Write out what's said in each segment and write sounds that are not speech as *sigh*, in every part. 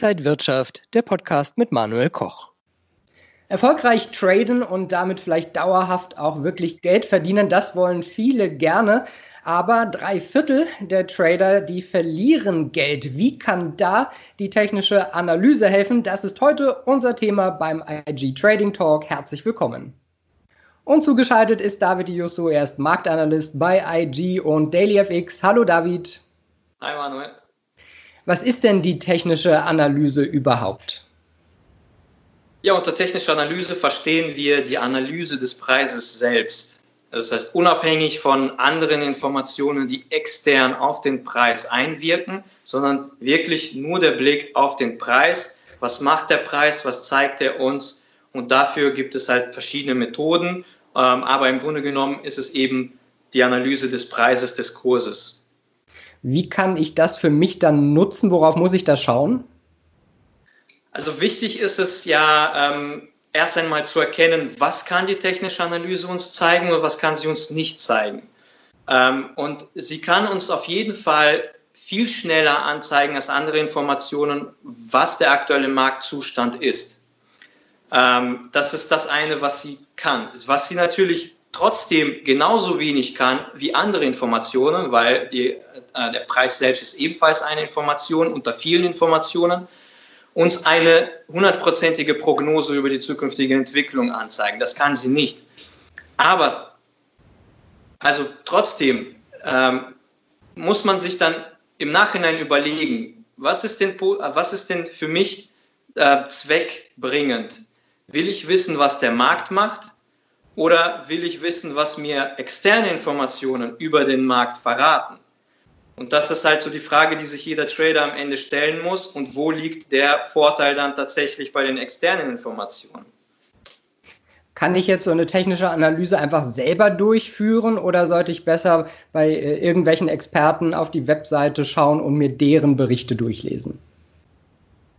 Inside Wirtschaft, der Podcast mit Manuel Koch. Erfolgreich traden und damit vielleicht dauerhaft auch wirklich Geld verdienen, das wollen viele gerne. Aber drei Viertel der Trader, die verlieren Geld. Wie kann da die technische Analyse helfen? Das ist heute unser Thema beim IG Trading Talk. Herzlich willkommen. Und zugeschaltet ist David Jusso, er ist Marktanalyst bei IG und DailyFX. Hallo David. Hi Manuel. Was ist denn die technische Analyse überhaupt? Ja, unter technischer Analyse verstehen wir die Analyse des Preises selbst. Das heißt, unabhängig von anderen Informationen, die extern auf den Preis einwirken, sondern wirklich nur der Blick auf den Preis. Was macht der Preis? Was zeigt er uns? Und dafür gibt es halt verschiedene Methoden. Ähm, aber im Grunde genommen ist es eben die Analyse des Preises des Kurses. Wie kann ich das für mich dann nutzen? Worauf muss ich da schauen? Also wichtig ist es ja, ähm, erst einmal zu erkennen, was kann die technische Analyse uns zeigen und was kann sie uns nicht zeigen. Ähm, und sie kann uns auf jeden Fall viel schneller anzeigen als andere Informationen, was der aktuelle Marktzustand ist. Ähm, das ist das eine, was sie kann. Was sie natürlich trotzdem genauso wenig kann wie andere Informationen, weil die, äh, der Preis selbst ist ebenfalls eine Information unter vielen Informationen uns eine hundertprozentige Prognose über die zukünftige Entwicklung anzeigen. Das kann sie nicht. Aber, also trotzdem ähm, muss man sich dann im Nachhinein überlegen, was ist denn, was ist denn für mich äh, zweckbringend? Will ich wissen, was der Markt macht? Oder will ich wissen, was mir externe Informationen über den Markt verraten? Und das ist halt so die Frage, die sich jeder Trader am Ende stellen muss. Und wo liegt der Vorteil dann tatsächlich bei den externen Informationen? Kann ich jetzt so eine technische Analyse einfach selber durchführen oder sollte ich besser bei äh, irgendwelchen Experten auf die Webseite schauen und mir deren Berichte durchlesen?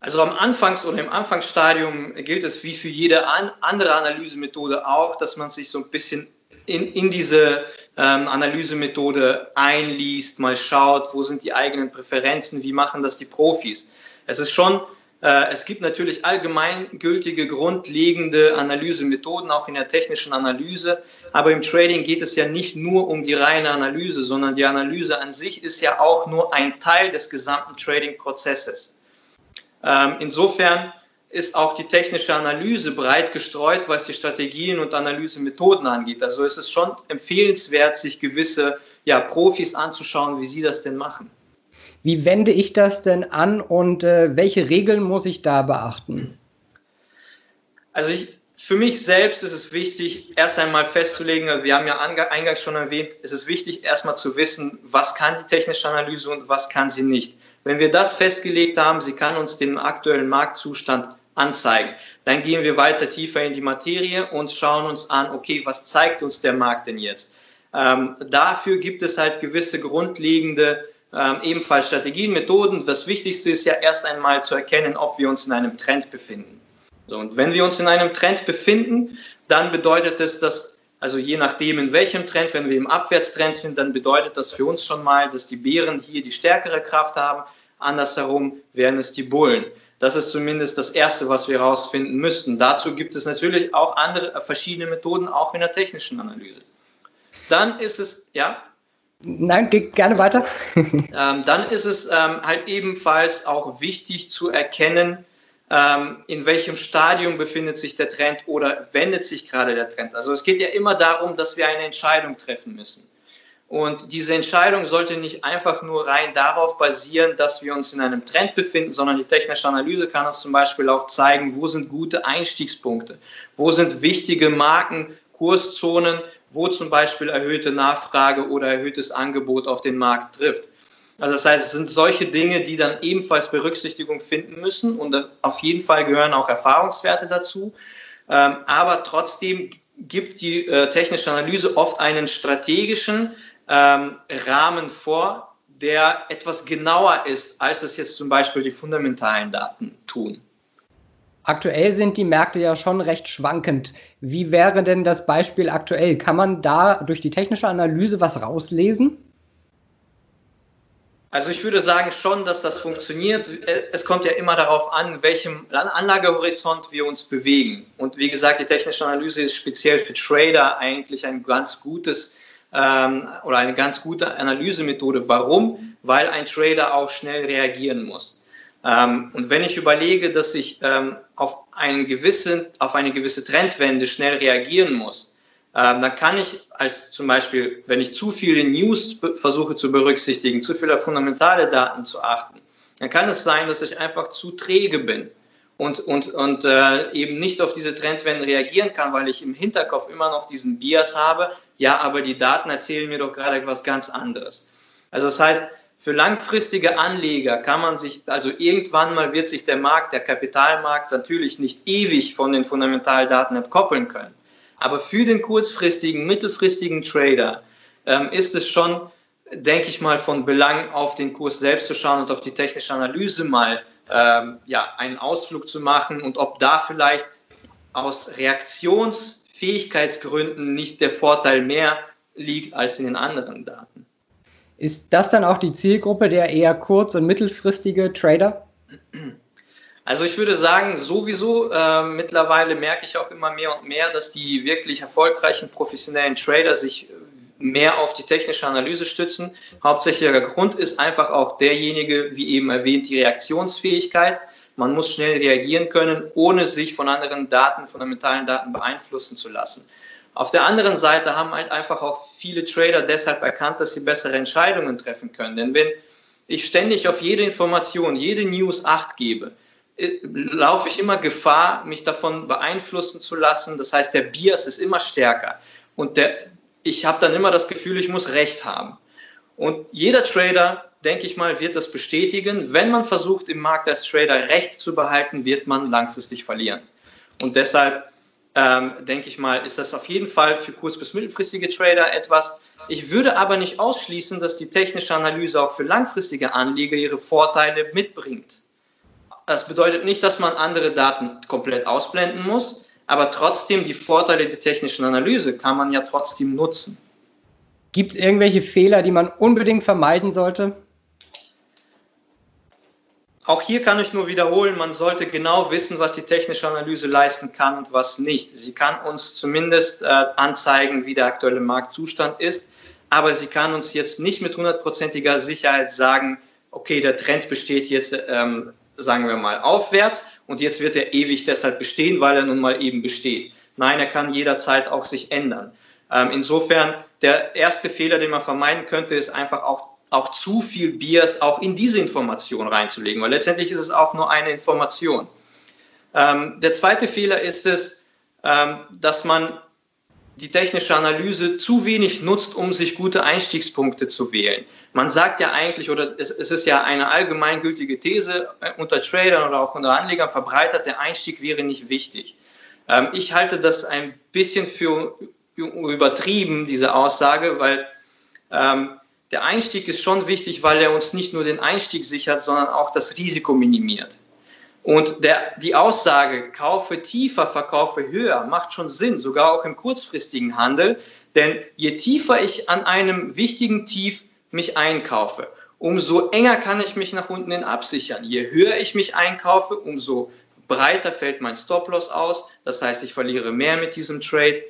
Also am Anfangs- oder im Anfangsstadium gilt es wie für jede an andere Analysemethode auch, dass man sich so ein bisschen in, in diese ähm, Analysemethode einliest, mal schaut, wo sind die eigenen Präferenzen, wie machen das die Profis. Es ist schon, äh, es gibt natürlich allgemeingültige, grundlegende Analysemethoden, auch in der technischen Analyse, aber im Trading geht es ja nicht nur um die reine Analyse, sondern die Analyse an sich ist ja auch nur ein Teil des gesamten Trading-Prozesses. Ähm, insofern ist auch die technische Analyse breit gestreut, was die Strategien und Analysemethoden angeht. Also es ist schon empfehlenswert, sich gewisse ja, Profis anzuschauen, wie sie das denn machen. Wie wende ich das denn an und äh, welche Regeln muss ich da beachten? Also ich, für mich selbst ist es wichtig, erst einmal festzulegen, wir haben ja eingangs schon erwähnt, es ist wichtig, erstmal zu wissen, was kann die technische Analyse und was kann sie nicht. Wenn wir das festgelegt haben, sie kann uns den aktuellen Marktzustand anzeigen. Dann gehen wir weiter tiefer in die Materie und schauen uns an, okay, was zeigt uns der Markt denn jetzt? Ähm, dafür gibt es halt gewisse grundlegende ähm, ebenfalls Strategien, Methoden. Das Wichtigste ist ja erst einmal zu erkennen, ob wir uns in einem Trend befinden. So, und wenn wir uns in einem Trend befinden, dann bedeutet es, dass also je nachdem, in welchem Trend, wenn wir im Abwärtstrend sind, dann bedeutet das für uns schon mal, dass die Bären hier die stärkere Kraft haben. Andersherum wären es die Bullen. Das ist zumindest das Erste, was wir herausfinden müssten. Dazu gibt es natürlich auch andere, äh, verschiedene Methoden, auch in der technischen Analyse. Dann ist es, ja? Nein, gerne weiter. ähm, dann ist es ähm, halt ebenfalls auch wichtig zu erkennen, in welchem Stadium befindet sich der Trend oder wendet sich gerade der Trend. Also es geht ja immer darum, dass wir eine Entscheidung treffen müssen. Und diese Entscheidung sollte nicht einfach nur rein darauf basieren, dass wir uns in einem Trend befinden, sondern die technische Analyse kann uns zum Beispiel auch zeigen, wo sind gute Einstiegspunkte, wo sind wichtige Marken, Kurszonen, wo zum Beispiel erhöhte Nachfrage oder erhöhtes Angebot auf den Markt trifft. Also das heißt, es sind solche Dinge, die dann ebenfalls Berücksichtigung finden müssen und auf jeden Fall gehören auch Erfahrungswerte dazu. Ähm, aber trotzdem gibt die äh, technische Analyse oft einen strategischen ähm, Rahmen vor, der etwas genauer ist, als es jetzt zum Beispiel die fundamentalen Daten tun. Aktuell sind die Märkte ja schon recht schwankend. Wie wäre denn das Beispiel aktuell? Kann man da durch die technische Analyse was rauslesen? Also ich würde sagen schon, dass das funktioniert. Es kommt ja immer darauf an, welchem Anlagehorizont wir uns bewegen. Und wie gesagt, die technische Analyse ist speziell für Trader eigentlich ein ganz gutes ähm, oder eine ganz gute Analysemethode. Warum? Weil ein Trader auch schnell reagieren muss. Ähm, und wenn ich überlege, dass ich ähm, auf, einen gewissen, auf eine gewisse Trendwende schnell reagieren muss, ähm, dann kann ich als zum Beispiel, wenn ich zu viele News versuche zu berücksichtigen, zu viele fundamentale Daten zu achten, dann kann es sein, dass ich einfach zu träge bin und, und, und äh, eben nicht auf diese Trendwenden reagieren kann, weil ich im Hinterkopf immer noch diesen Bias habe, ja, aber die Daten erzählen mir doch gerade etwas ganz anderes. Also das heißt, für langfristige Anleger kann man sich, also irgendwann mal wird sich der Markt, der Kapitalmarkt natürlich nicht ewig von den Fundamentaldaten entkoppeln können. Aber für den kurzfristigen, mittelfristigen Trader ähm, ist es schon, denke ich mal, von Belang, auf den Kurs selbst zu schauen und auf die technische Analyse mal ähm, ja, einen Ausflug zu machen und ob da vielleicht aus Reaktionsfähigkeitsgründen nicht der Vorteil mehr liegt als in den anderen Daten. Ist das dann auch die Zielgruppe der eher kurz- und mittelfristige Trader? *clears throat* Also ich würde sagen, sowieso äh, mittlerweile merke ich auch immer mehr und mehr, dass die wirklich erfolgreichen professionellen Trader sich mehr auf die technische Analyse stützen. Hauptsächlicher Grund ist einfach auch derjenige, wie eben erwähnt, die Reaktionsfähigkeit. Man muss schnell reagieren können, ohne sich von anderen Daten, fundamentalen Daten beeinflussen zu lassen. Auf der anderen Seite haben halt einfach auch viele Trader deshalb erkannt, dass sie bessere Entscheidungen treffen können. Denn wenn ich ständig auf jede Information, jede News Acht gebe, laufe ich immer Gefahr, mich davon beeinflussen zu lassen. Das heißt, der Bias ist immer stärker. Und der, ich habe dann immer das Gefühl, ich muss Recht haben. Und jeder Trader, denke ich mal, wird das bestätigen. Wenn man versucht, im Markt als Trader Recht zu behalten, wird man langfristig verlieren. Und deshalb ähm, denke ich mal, ist das auf jeden Fall für kurz- bis mittelfristige Trader etwas. Ich würde aber nicht ausschließen, dass die technische Analyse auch für langfristige Anleger ihre Vorteile mitbringt. Das bedeutet nicht, dass man andere Daten komplett ausblenden muss, aber trotzdem die Vorteile der technischen Analyse kann man ja trotzdem nutzen. Gibt es irgendwelche Fehler, die man unbedingt vermeiden sollte? Auch hier kann ich nur wiederholen, man sollte genau wissen, was die technische Analyse leisten kann und was nicht. Sie kann uns zumindest äh, anzeigen, wie der aktuelle Marktzustand ist, aber sie kann uns jetzt nicht mit hundertprozentiger Sicherheit sagen, okay, der Trend besteht jetzt ähm, sagen wir mal, aufwärts und jetzt wird er ewig deshalb bestehen, weil er nun mal eben besteht. Nein, er kann jederzeit auch sich ändern. Ähm, insofern, der erste Fehler, den man vermeiden könnte, ist einfach auch, auch zu viel Bias auch in diese Information reinzulegen, weil letztendlich ist es auch nur eine Information. Ähm, der zweite Fehler ist es, ähm, dass man die technische Analyse zu wenig nutzt, um sich gute Einstiegspunkte zu wählen. Man sagt ja eigentlich, oder es, ist ja eine allgemeingültige These äh, unter Tradern oder auch unter Anlegern verbreitet, der Einstieg wäre nicht wichtig. Ähm, ich halte das ein bisschen für übertrieben, diese Aussage, weil ähm, der Einstieg ist schon wichtig, weil er uns nicht nur den Einstieg sichert, sondern auch das Risiko minimiert. Und der, die Aussage, kaufe tiefer, verkaufe höher, macht schon Sinn, sogar auch im kurzfristigen Handel. Denn je tiefer ich an einem wichtigen Tief mich einkaufe, umso enger kann ich mich nach unten hin absichern. Je höher ich mich einkaufe, umso breiter fällt mein Stop-Loss aus. Das heißt, ich verliere mehr mit diesem Trade.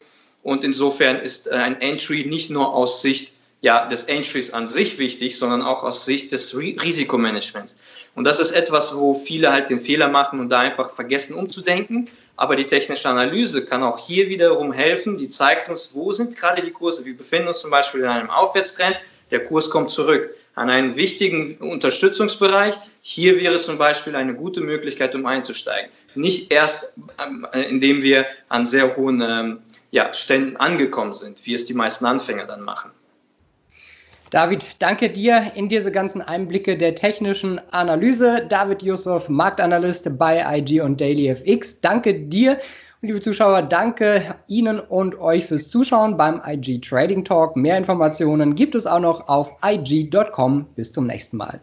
Und insofern ist ein Entry nicht nur aus Sicht ja, des Entries an sich wichtig, sondern auch aus Sicht des Risikomanagements. Und das ist etwas, wo viele halt den Fehler machen und da einfach vergessen umzudenken. Aber die technische Analyse kann auch hier wiederum helfen. Die zeigt uns, wo sind gerade die Kurse. Wir befinden uns zum Beispiel in einem Aufwärtstrend. Der Kurs kommt zurück an einen wichtigen Unterstützungsbereich. Hier wäre zum Beispiel eine gute Möglichkeit, um einzusteigen. Nicht erst, ähm, indem wir an sehr hohen ähm, ja, Ständen angekommen sind, wie es die meisten Anfänger dann machen. David, danke dir in diese ganzen Einblicke der technischen Analyse. David Yusuf, Marktanalyst bei IG und DailyFX. Danke dir. Und liebe Zuschauer, danke Ihnen und euch fürs Zuschauen beim IG Trading Talk. Mehr Informationen gibt es auch noch auf IG.com. Bis zum nächsten Mal.